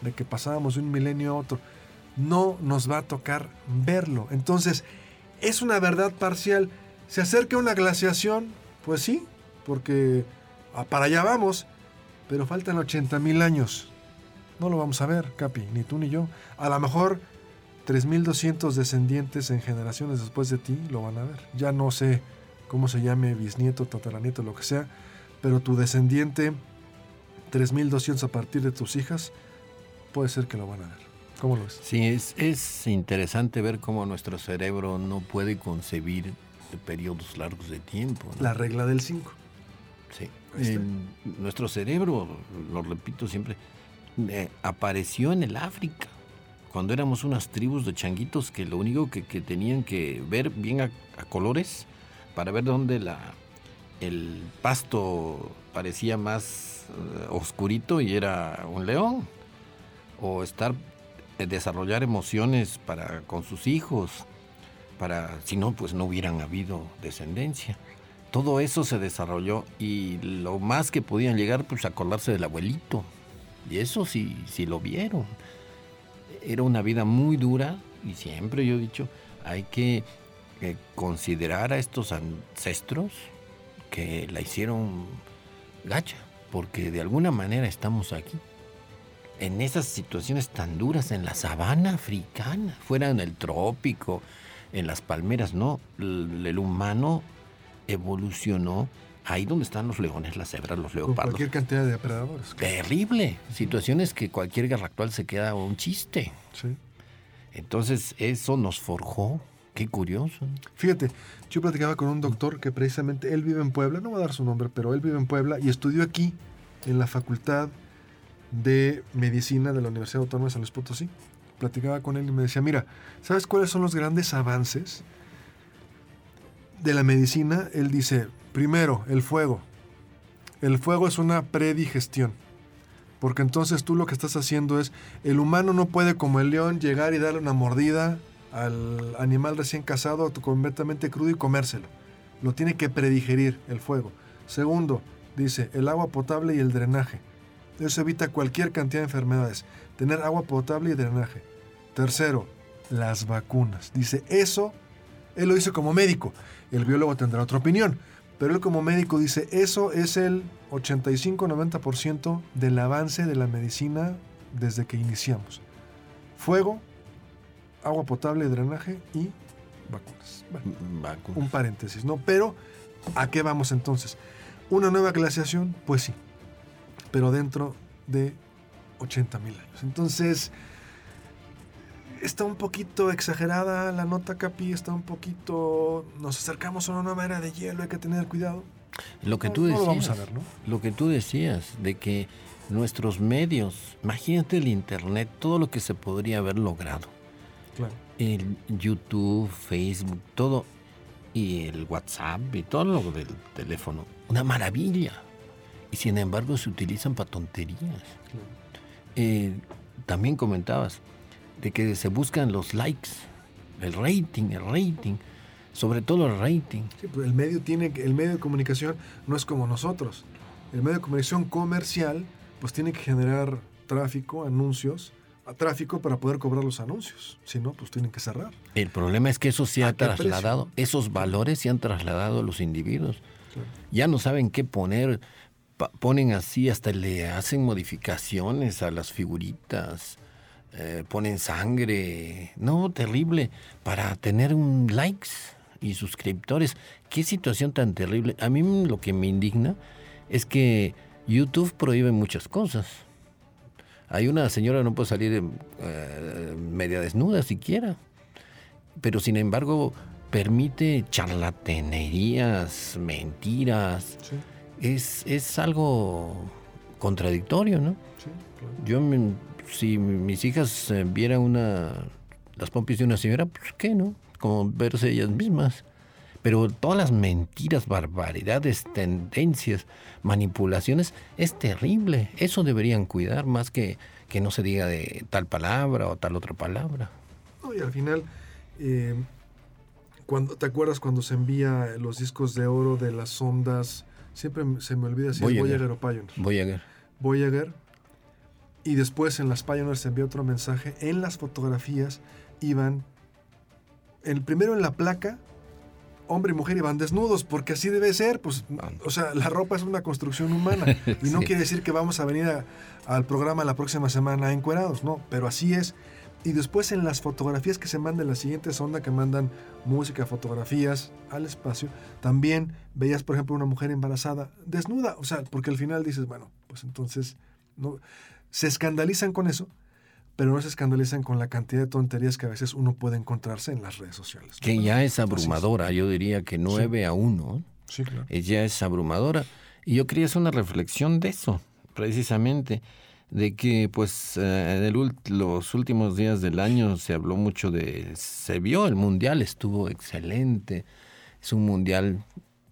de que pasábamos de un milenio a otro. No nos va a tocar verlo. Entonces, es una verdad parcial. ¿Se acerca una glaciación? Pues sí, porque para allá vamos, pero faltan 80 mil años. No lo vamos a ver, Capi, ni tú ni yo. A lo mejor 3.200 descendientes en generaciones después de ti lo van a ver. Ya no sé cómo se llame, bisnieto, tataranieto, lo que sea, pero tu descendiente, 3.200 a partir de tus hijas, puede ser que lo van a ver. ¿Cómo lo ves? Sí, es, es interesante ver cómo nuestro cerebro no puede concebir periodos largos de tiempo. La regla del 5. Sí. nuestro cerebro, lo repito siempre, eh, apareció en el África, cuando éramos unas tribus de changuitos que lo único que, tenían que ver bien a, colores para ver dónde la, el pasto parecía más eh, oscurito y era un león, o estar desarrollar emociones para con sus hijos, para si no pues no hubieran habido descendencia. Todo eso se desarrolló y lo más que podían llegar pues acordarse del abuelito, y eso sí, sí lo vieron. Era una vida muy dura y siempre yo he dicho, hay que eh, considerar a estos ancestros que la hicieron gacha, porque de alguna manera estamos aquí. En esas situaciones tan duras, en la sabana africana, fuera en el trópico, en las palmeras, no. el humano evolucionó ahí donde están los leones, las cebras, los leopardos. Con cualquier cantidad de depredadores. Terrible. Situaciones que cualquier guerra actual se queda un chiste. Sí. Entonces, eso nos forjó. Qué curioso. Fíjate, yo platicaba con un doctor que precisamente él vive en Puebla, no voy a dar su nombre, pero él vive en Puebla y estudió aquí en la Facultad de Medicina de la Universidad Autónoma de San Luis Potosí. Platicaba con él y me decía, mira, ¿sabes cuáles son los grandes avances de la medicina? Él dice, Primero, el fuego. El fuego es una predigestión. Porque entonces tú lo que estás haciendo es, el humano no puede como el león llegar y darle una mordida al animal recién cazado completamente crudo y comérselo. Lo tiene que predigerir el fuego. Segundo, dice, el agua potable y el drenaje. Eso evita cualquier cantidad de enfermedades. Tener agua potable y drenaje. Tercero, las vacunas. Dice, eso Él lo dice como médico, el biólogo tendrá otra opinión, pero él como médico dice, eso es el 85-90% del avance de la medicina desde que iniciamos. Fuego, agua potable, drenaje y vacunas. Un paréntesis, ¿no? Pero, ¿a qué vamos entonces? ¿Una nueva glaciación? Pues sí, pero dentro de 80 mil años. Entonces, está un poquito exagerada la nota, Capi, está un poquito... Nos acercamos a una nueva era de hielo, hay que tener cuidado. Lo que tú decías, vamos a ver, ¿no? lo que tú decías, de que nuestros medios, imagínate el Internet, todo lo que se podría haber logrado. Claro. El YouTube, Facebook, todo, y el WhatsApp y todo lo del teléfono. Una maravilla. Y sin embargo se utilizan para tonterías. Eh, también comentabas de que se buscan los likes, el rating, el rating, sobre todo el rating. Sí, pues el medio tiene, el medio de comunicación no es como nosotros. El medio de comunicación comercial, pues tiene que generar tráfico, anuncios, tráfico para poder cobrar los anuncios. Si no, pues tienen que cerrar. El problema es que eso se ha trasladado, esos valores se han trasladado a los individuos. Ya no saben qué poner, ponen así, hasta le hacen modificaciones a las figuritas, eh, ponen sangre, no, terrible, para tener un likes y suscriptores. Qué situación tan terrible. A mí lo que me indigna es que YouTube prohíbe muchas cosas hay una señora no puede salir eh, media desnuda siquiera. Pero sin embargo permite charlatanerías, mentiras. Es, es algo contradictorio, ¿no? Sí, Yo, si mis hijas eh, vieran una, las pompis de una señora, pues qué, ¿no? Como verse ellas mismas. Pero todas las mentiras, barbaridades, tendencias, manipulaciones, es terrible. Eso deberían cuidar más que que no se diga de tal palabra o tal otra palabra. y al final, eh, cuando, ¿te acuerdas cuando se envía los discos de oro de las ondas? Siempre se me olvida si Voyager. es Voyager o Pioneer. Voyager. Voyager. Y después en las Pioneer se envía otro mensaje. En las fotografías iban, el primero en la placa, hombre y mujer iban desnudos, porque así debe ser, pues, o sea, la ropa es una construcción humana y no quiere decir que vamos a venir al programa la próxima semana encuerados, no, pero así es. Y después en las fotografías que se mandan, la siguiente sonda que mandan música, fotografías al espacio, también veías, por ejemplo, una mujer embarazada desnuda, o sea, porque al final dices, bueno, pues entonces, no, se escandalizan con eso, pero no se escandalizan con la cantidad de tonterías que a veces uno puede encontrarse en las redes sociales. Que ya es abrumadora, yo diría que 9 a 1. Sí, claro. Ya es abrumadora. Y yo quería hacer una reflexión de eso, precisamente, de que pues eh, en los últimos días del año se habló mucho de, se vio el mundial, estuvo excelente, es un mundial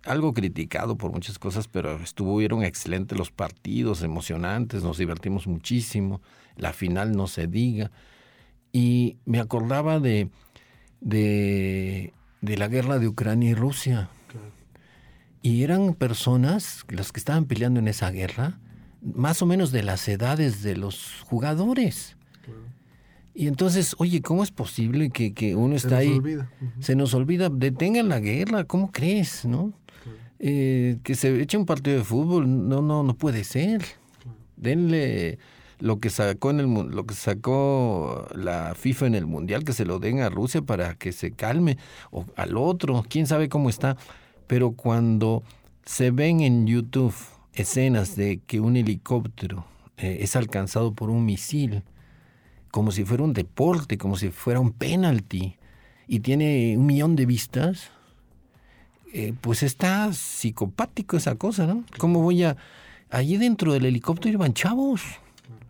algo criticado por muchas cosas, pero estuvieron excelentes los partidos, emocionantes, nos divertimos muchísimo la final no se diga. Y me acordaba de, de, la guerra de Ucrania y Rusia. Y eran personas, las que estaban peleando en esa guerra, más o menos de las edades de los jugadores. Y entonces, oye, ¿cómo es posible que, uno está ahí? Se nos olvida, detengan la guerra, ¿cómo crees? ¿No? Eh, que se eche un partido de fútbol, no, no, no puede ser. Denle lo que sacó en el lo que sacó la FIFA en el mundial que se lo den a Rusia para que se calme o al otro quién sabe cómo está pero cuando se ven en YouTube escenas de que un helicóptero eh, es alcanzado por un misil como si fuera un deporte como si fuera un penalti y tiene un millón de vistas eh, pues está psicopático esa cosa no cómo voy a allí dentro del helicóptero iban chavos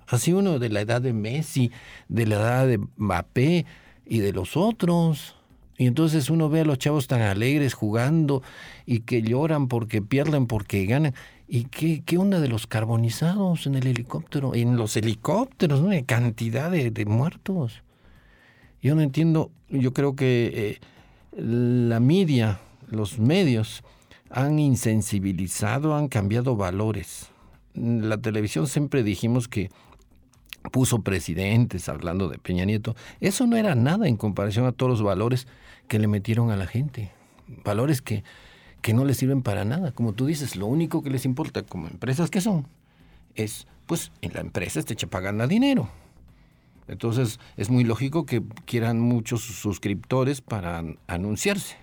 Así uno de la edad de Messi, de la edad de Mbappé y de los otros. Y entonces uno ve a los chavos tan alegres jugando y que lloran porque pierden, porque ganan. ¿Y qué, qué onda de los carbonizados en el helicóptero? En los helicópteros, ¿no? Cantidad de, muertos. Yo no entiendo, yo creo que eh, la media, los medios, han insensibilizado, han cambiado valores. La televisión siempre dijimos que puso presidentes hablando de Peña Nieto, eso no era nada en comparación a todos los valores que le metieron a la gente. Valores que, que no les sirven para nada. Como tú dices, lo único que les importa como empresas que son es, pues, en la empresa te echa pagando dinero. Entonces es muy lógico que quieran muchos suscriptores para anunciarse.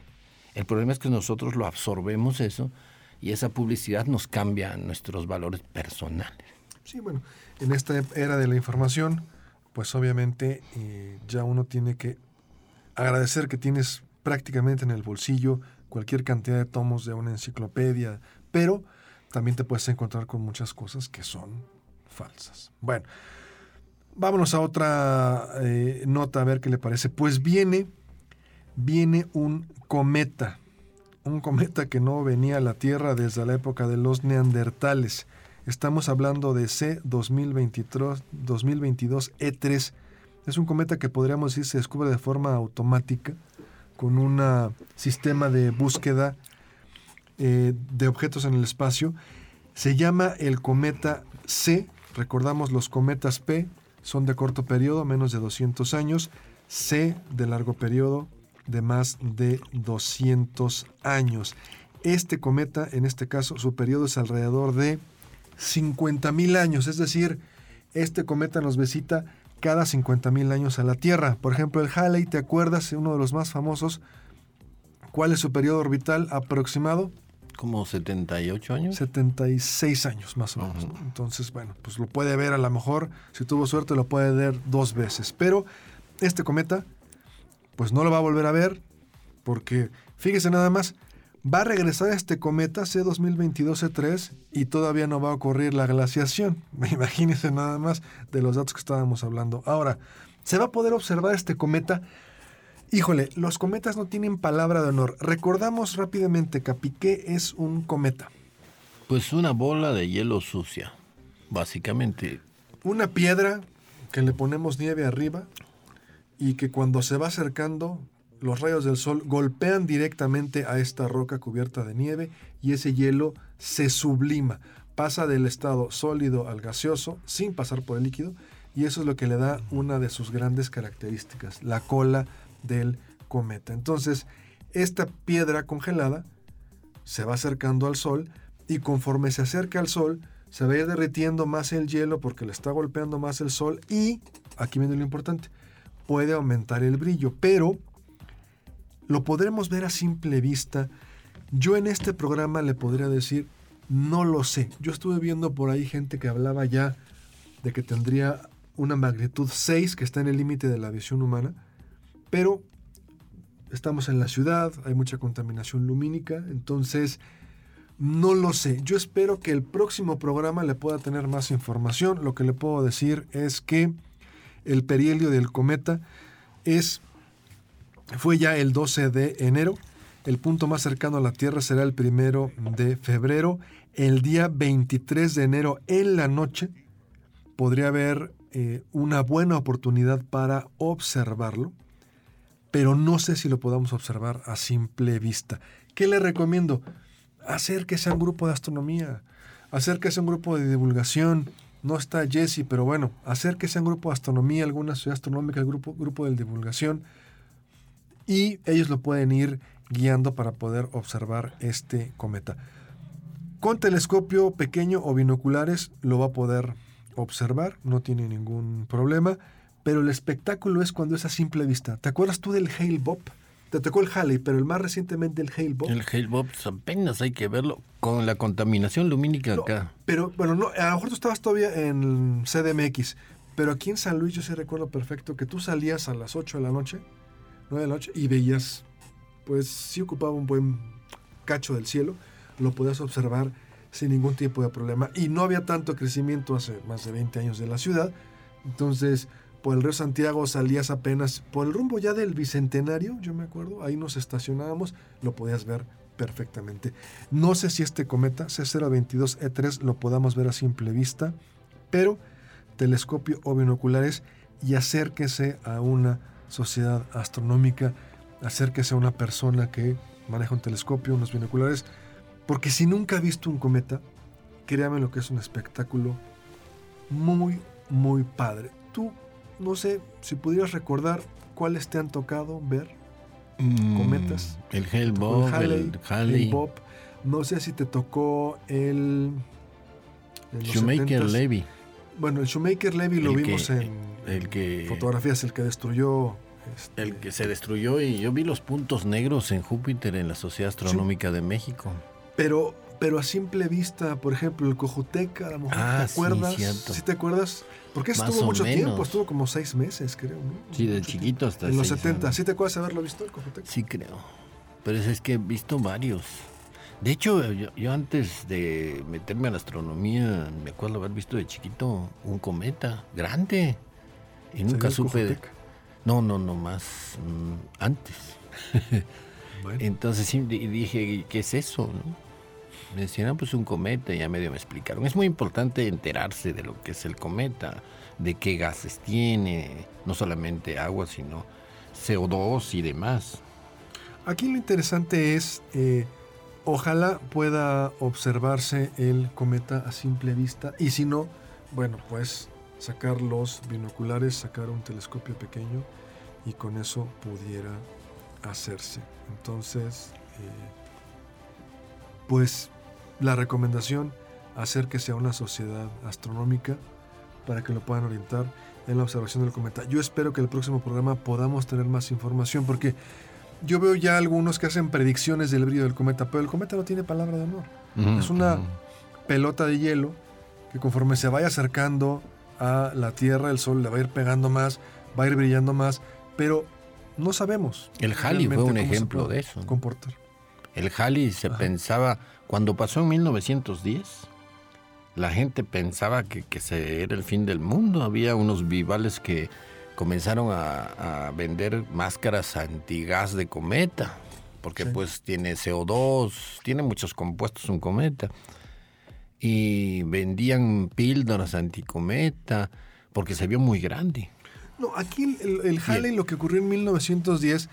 El problema es que nosotros lo absorbemos eso y esa publicidad nos cambia nuestros valores personales. Sí, bueno, en esta era de la información, pues obviamente eh, ya uno tiene que agradecer que tienes prácticamente en el bolsillo cualquier cantidad de tomos de una enciclopedia, pero también te puedes encontrar con muchas cosas que son falsas. Bueno, vámonos a otra eh, nota a ver qué le parece. Pues viene, viene un cometa, un cometa que no venía a la Tierra desde la época de los neandertales. Estamos hablando de C2022 E3. Es un cometa que podríamos decir se descubre de forma automática con un sistema de búsqueda eh, de objetos en el espacio. Se llama el cometa C. Recordamos los cometas P son de corto periodo, menos de 200 años. C de largo periodo, de más de 200 años. Este cometa, en este caso, su periodo es alrededor de 50.000 años, es decir, este cometa nos visita cada 50.000 años a la Tierra. Por ejemplo, el Halley, ¿te acuerdas? Uno de los más famosos. ¿Cuál es su periodo orbital aproximado? Como 78 años. 76 años más o menos. Entonces, bueno, pues lo puede ver a lo mejor, si tuvo suerte lo puede ver dos veces. Pero este cometa, pues no lo va a volver a ver porque, fíjese nada más, Va a regresar este cometa C2022-E3 y todavía no va a ocurrir la glaciación. Imagínense nada más de los datos que estábamos hablando. Ahora, ¿se va a poder observar este cometa? Híjole, los cometas no tienen palabra de honor. Recordamos rápidamente, Capiqué es un cometa. Pues una bola de hielo sucia, básicamente. Una piedra que le ponemos nieve arriba y que cuando se va acercando los rayos del sol golpean directamente a esta roca cubierta de nieve y ese hielo se sublima, pasa del estado sólido al gaseoso sin pasar por el líquido y eso es lo que le da una de sus grandes características, la cola del cometa. Entonces, esta piedra congelada se va acercando al sol y conforme se acerca al sol, se va a ir derritiendo más el hielo porque le está golpeando más el sol y, aquí viene lo importante, puede aumentar el brillo, pero lo podremos ver a simple vista. Yo en este programa le podría decir, no lo sé. Yo estuve viendo por ahí gente que hablaba ya de que tendría una magnitud 6 que está en el límite de la visión humana, pero estamos en la ciudad, hay mucha contaminación lumínica, entonces no lo sé. Yo espero que el próximo programa le pueda tener más información. Lo que le puedo decir es que el perihelio del cometa es fue ya el 12 de enero. El punto más cercano a la Tierra será el primero de febrero. El día 23 de enero en la noche podría haber eh, una buena oportunidad para observarlo, pero no sé si lo podamos observar a simple vista. ¿Qué le recomiendo? Acérquese a un grupo de astronomía, acérquese a un grupo de divulgación. No está Jesse, pero bueno, acérquese a un grupo de astronomía, alguna ciudad astronómica, el grupo, grupo de divulgación y ellos lo pueden ir guiando para poder observar este cometa. Con telescopio pequeño o binoculares lo va a poder observar, no tiene ningún problema, pero el espectáculo es cuando es a simple vista. ¿Te acuerdas tú del Hale Bob? Te tocó el Halley, pero el más recientemente el Hale Bob. El Hale Bob pues, apenas hay que verlo con la contaminación lumínica acá. Pero bueno, no, a lo mejor tú estabas todavía en CDMX, pero aquí en San Luis yo sí recuerdo perfecto que tú salías a las 8 de la noche de la noche y veías, pues sí ocupaba un buen cacho del cielo, lo podías observar sin ningún tipo de problema. Y no había tanto crecimiento hace más de 20 años de la ciudad, entonces por el río Santiago salías apenas por el rumbo ya del Bicentenario, yo me acuerdo, ahí nos estacionábamos, lo podías ver perfectamente. No sé si este cometa C022E3 lo podamos ver a simple vista, pero telescopio o binoculares y acérquese a una sociedad astronómica, acérquese a una persona que maneja un telescopio, unos binoculares, porque si nunca ha visto un cometa, créame lo que es un espectáculo muy, muy padre. Tú, no sé si pudieras recordar cuáles te han tocado ver. Mm, Cometas. El Halley, el Halley. Bob. No sé si te tocó el... en los Shoemaker 70s. Levy. Bueno, el Shoemaker Levy lo que- vimos en el que- fotografías, el que destruyó... este, El que se destruyó y yo vi los puntos negros en Júpiter en la Sociedad Astronómica de México. Pero, pero a simple vista, por ejemplo, el Cojuteca, a lo mejor Ah, te sí, acuerdas. ¿Sí te acuerdas? Porque Más estuvo mucho menos. tiempo, estuvo como seis meses, creo. ¿no? Sí, de chiquito hasta En los seis 70. años. ¿Sí te acuerdas de haberlo visto el Cojuteca? Sí, creo. Pero es, es que he visto varios. De hecho, yo, yo antes de meterme a la astronomía, me acuerdo haber visto de chiquito un cometa grande. Y nunca ¿Sería el supe. de-? No, no, no, más mm, antes. Bueno, Entonces sí, dije, ¿qué es eso? no? Me decían, "Ah, pues un cometa, y ya medio me explicaron. Es muy importante enterarse de lo que es el cometa, de qué gases tiene, no solamente agua, sino CO2 y demás. Aquí lo interesante es, eh, ojalá pueda observarse el cometa a simple vista. Y si no, bueno, pues sacar los binoculares, sacar un telescopio pequeño y con eso pudiera hacerse. Entonces, eh, pues la recomendación, acérquese a una sociedad astronómica para que lo puedan orientar en la observación del cometa. Yo espero que el próximo programa podamos tener más información porque yo veo ya algunos que hacen predicciones del brillo del cometa, pero el cometa no tiene palabra de honor. Es una pelota de hielo que conforme se vaya acercando a la Tierra, el Sol le va a ir pegando más, va a ir brillando más, pero no sabemos. El Halley fue un ejemplo de eso. Comportar. El Halley se Ajá. pensaba, cuando pasó en 1910, la gente pensaba que, que se era el fin del mundo. Había unos vivales que comenzaron a, a vender máscaras antigas de cometa, porque Sí. pues tiene CO2, tiene muchos compuestos un cometa. Y vendían píldoras anticometa, porque se vio muy grande. No, aquí el, el Halley lo que ocurrió en 1910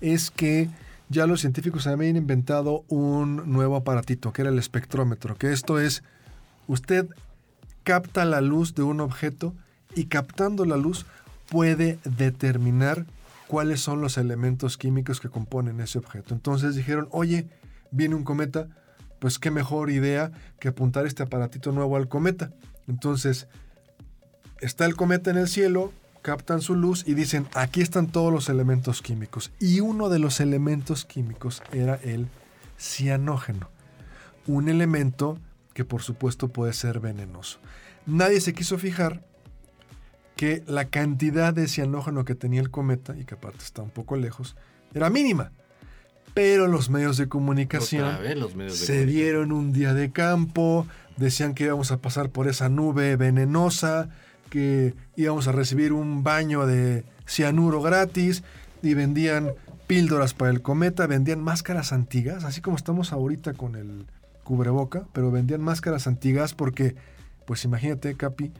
es que ya los científicos habían inventado un nuevo aparatito, que era el espectrómetro, que esto es, usted capta la luz de un objeto y captando la luz puede determinar cuáles son los elementos químicos que componen ese objeto. Entonces dijeron, oye, viene un cometa, pues qué mejor idea que apuntar este aparatito nuevo al cometa. Entonces, está el cometa en el cielo, captan su luz y dicen, aquí están todos los elementos químicos. Y uno de los elementos químicos era el cianógeno, un elemento que por supuesto puede ser venenoso. Nadie se quiso fijar que la cantidad de cianógeno que tenía el cometa, y que aparte está un poco lejos, era mínima. Pero los medios de comunicación Otra vez los medios de se comunicación. dieron un día de campo, decían que íbamos a pasar por esa nube venenosa, que íbamos a recibir un baño de cianuro gratis y vendían píldoras para el cometa, vendían máscaras antigas, así como estamos ahorita con el cubreboca, pero vendían máscaras antigas porque, pues imagínate, Capi,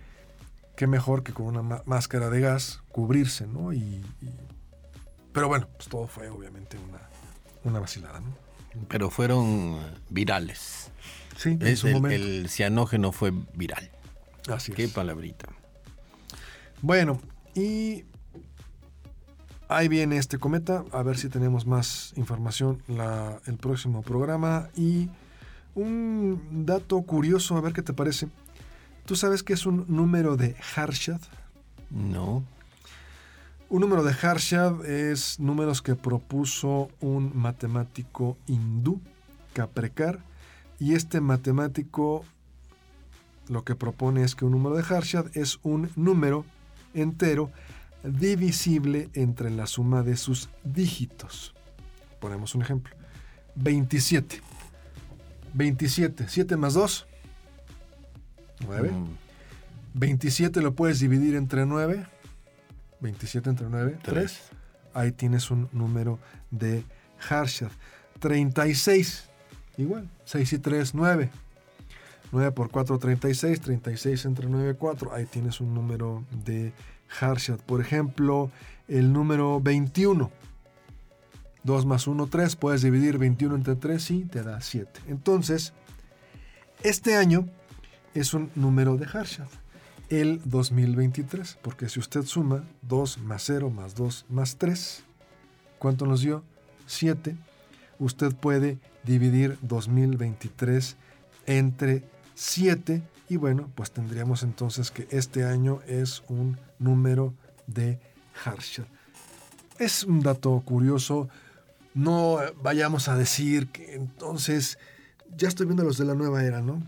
qué mejor que con una máscara de gas cubrirse, ¿no? Y, y- Pero bueno, pues todo fue obviamente una, una vacilada, ¿no? Pero fueron virales. Sí, en Es su el, momento. el cianógeno fue viral. Así Qué es. palabrita. Bueno, y ahí viene este cometa. A ver si tenemos más información la, el próximo programa. Y un dato curioso, a ver qué te parece. ¿Tú sabes qué es un número de Harshad? No. Un número de Harshad es números que propuso un matemático hindú, Kaprekar, y este matemático lo que propone es que un número de Harshad es un número entero divisible entre la suma de sus dígitos. Ponemos un ejemplo. 27. 27. 7 más 2. 9. Mm, 27 lo puedes dividir entre 9. 27 entre 9, 3. Tres. Ahí tienes un número de Harshad. 36. Igual. 6 y 3, 9. 9 por 4, 36. 36 entre 9, 4. Ahí tienes un número de Harshad. Por ejemplo, el número 21. 2 más 1, 3. Puedes dividir 21 entre 3 y te da 7. Entonces, este año es un número de Harshad. el 2023, porque si usted suma 2 más 0 más 2 más 3, ¿cuánto nos dio? 7. Usted puede dividir 2023 entre 7 y bueno, pues tendríamos entonces que este año es un número de Harshad. Es un dato curioso. No vayamos a decir que entonces ya estoy viendo los de la nueva era, ¿no?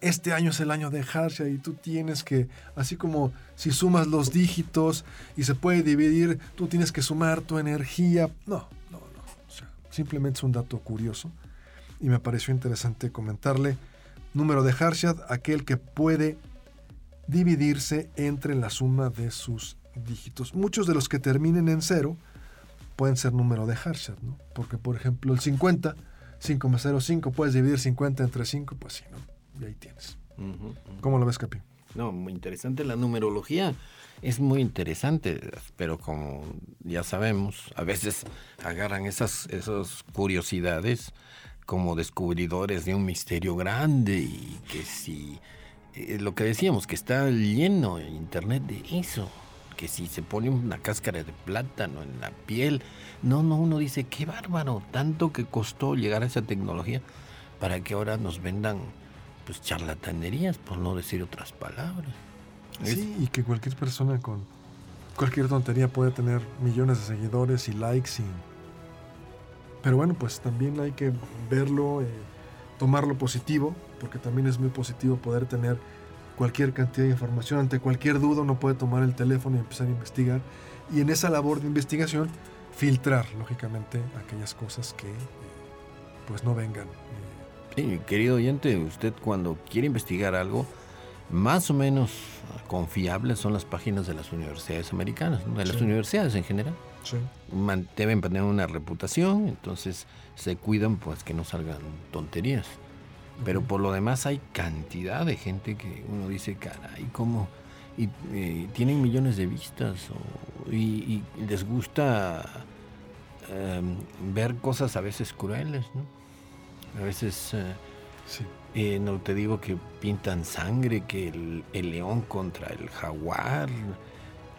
Este año es el año de Harshad y tú tienes que, así como si sumas los dígitos y se puede dividir, tú tienes que sumar tu energía. No, no, no. simplemente es un dato curioso y me pareció interesante comentarle. Número de Harshad, aquel que puede dividirse entre la suma de sus dígitos. Muchos de los que terminen en cero pueden ser número de Harshad, ¿no? Porque, por ejemplo, el 50, 5 más 0, 5, puedes dividir 50 entre 5, pues sí, ¿no? Y ahí tienes. ¿Cómo lo ves, Capi? No, muy interesante. La numerología es muy interesante, pero como ya sabemos, a veces agarran esas, esas curiosidades como descubridores de un misterio grande y que si eh, lo que decíamos, que está lleno en internet de eso, que si se pone una cáscara de plátano en la piel, no, no, uno dice, qué bárbaro, tanto que costó llegar a esa tecnología para que ahora nos vendan pues charlatanerías, por no decir otras palabras. Sí, y que cualquier persona con cualquier tontería puede tener millones de seguidores y likes y pero bueno, pues también hay que verlo, eh, tomarlo positivo, porque también es muy positivo poder tener cualquier cantidad de información. Ante cualquier duda uno puede tomar el teléfono y empezar a investigar. Y en esa labor de investigación, filtrar, lógicamente, aquellas cosas que eh, pues no vengan. Sí, querido oyente, usted cuando quiere investigar algo, más o menos confiables son las páginas de las universidades americanas, de las universidades en general deben tener una reputación, entonces se cuidan pues que no salgan tonterías. Pero por lo demás hay cantidad de gente que uno dice, caray, ¿cómo? Y, eh, tienen millones de vistas y, les gusta em, ver cosas a veces crueles, ¿no? A veces, eh, eh, no te digo que pintan sangre, que el, el león contra el jaguar.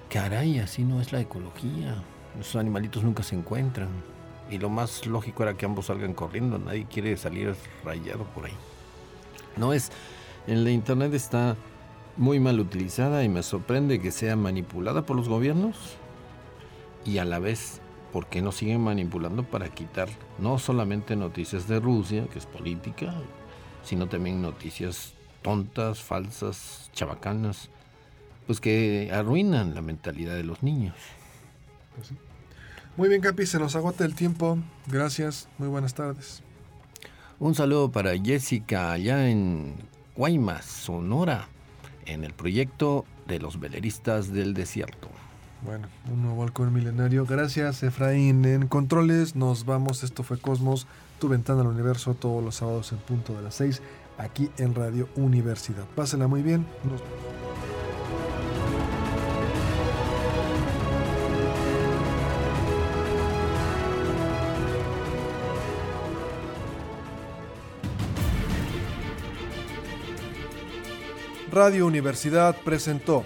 Caray, así no es la ecología. Esos animalitos nunca se encuentran. Y lo más lógico era que ambos salgan corriendo. Nadie quiere salir rayado por ahí. No es. En la internet está muy mal utilizada y me sorprende que sea manipulada por los gobiernos y a la vez porque no siguen manipulando para quitar no solamente noticias de Rusia, que es política, sino también noticias tontas, falsas, chabacanas, pues que arruinan la mentalidad de los niños. Pues muy bien, Capi, se nos agota el tiempo. Gracias, muy buenas tardes. Un saludo para Jessica allá en Guaymas, Sonora, en el proyecto de los veleristas del desierto. Bueno, un nuevo halcón milenario. Gracias, Efraín. En controles nos vamos. Esto fue Cosmos, tu ventana al universo, todos los sábados en punto de las 6, aquí en Radio Universidad. Pásela muy bien. Nos. Radio Universidad presentó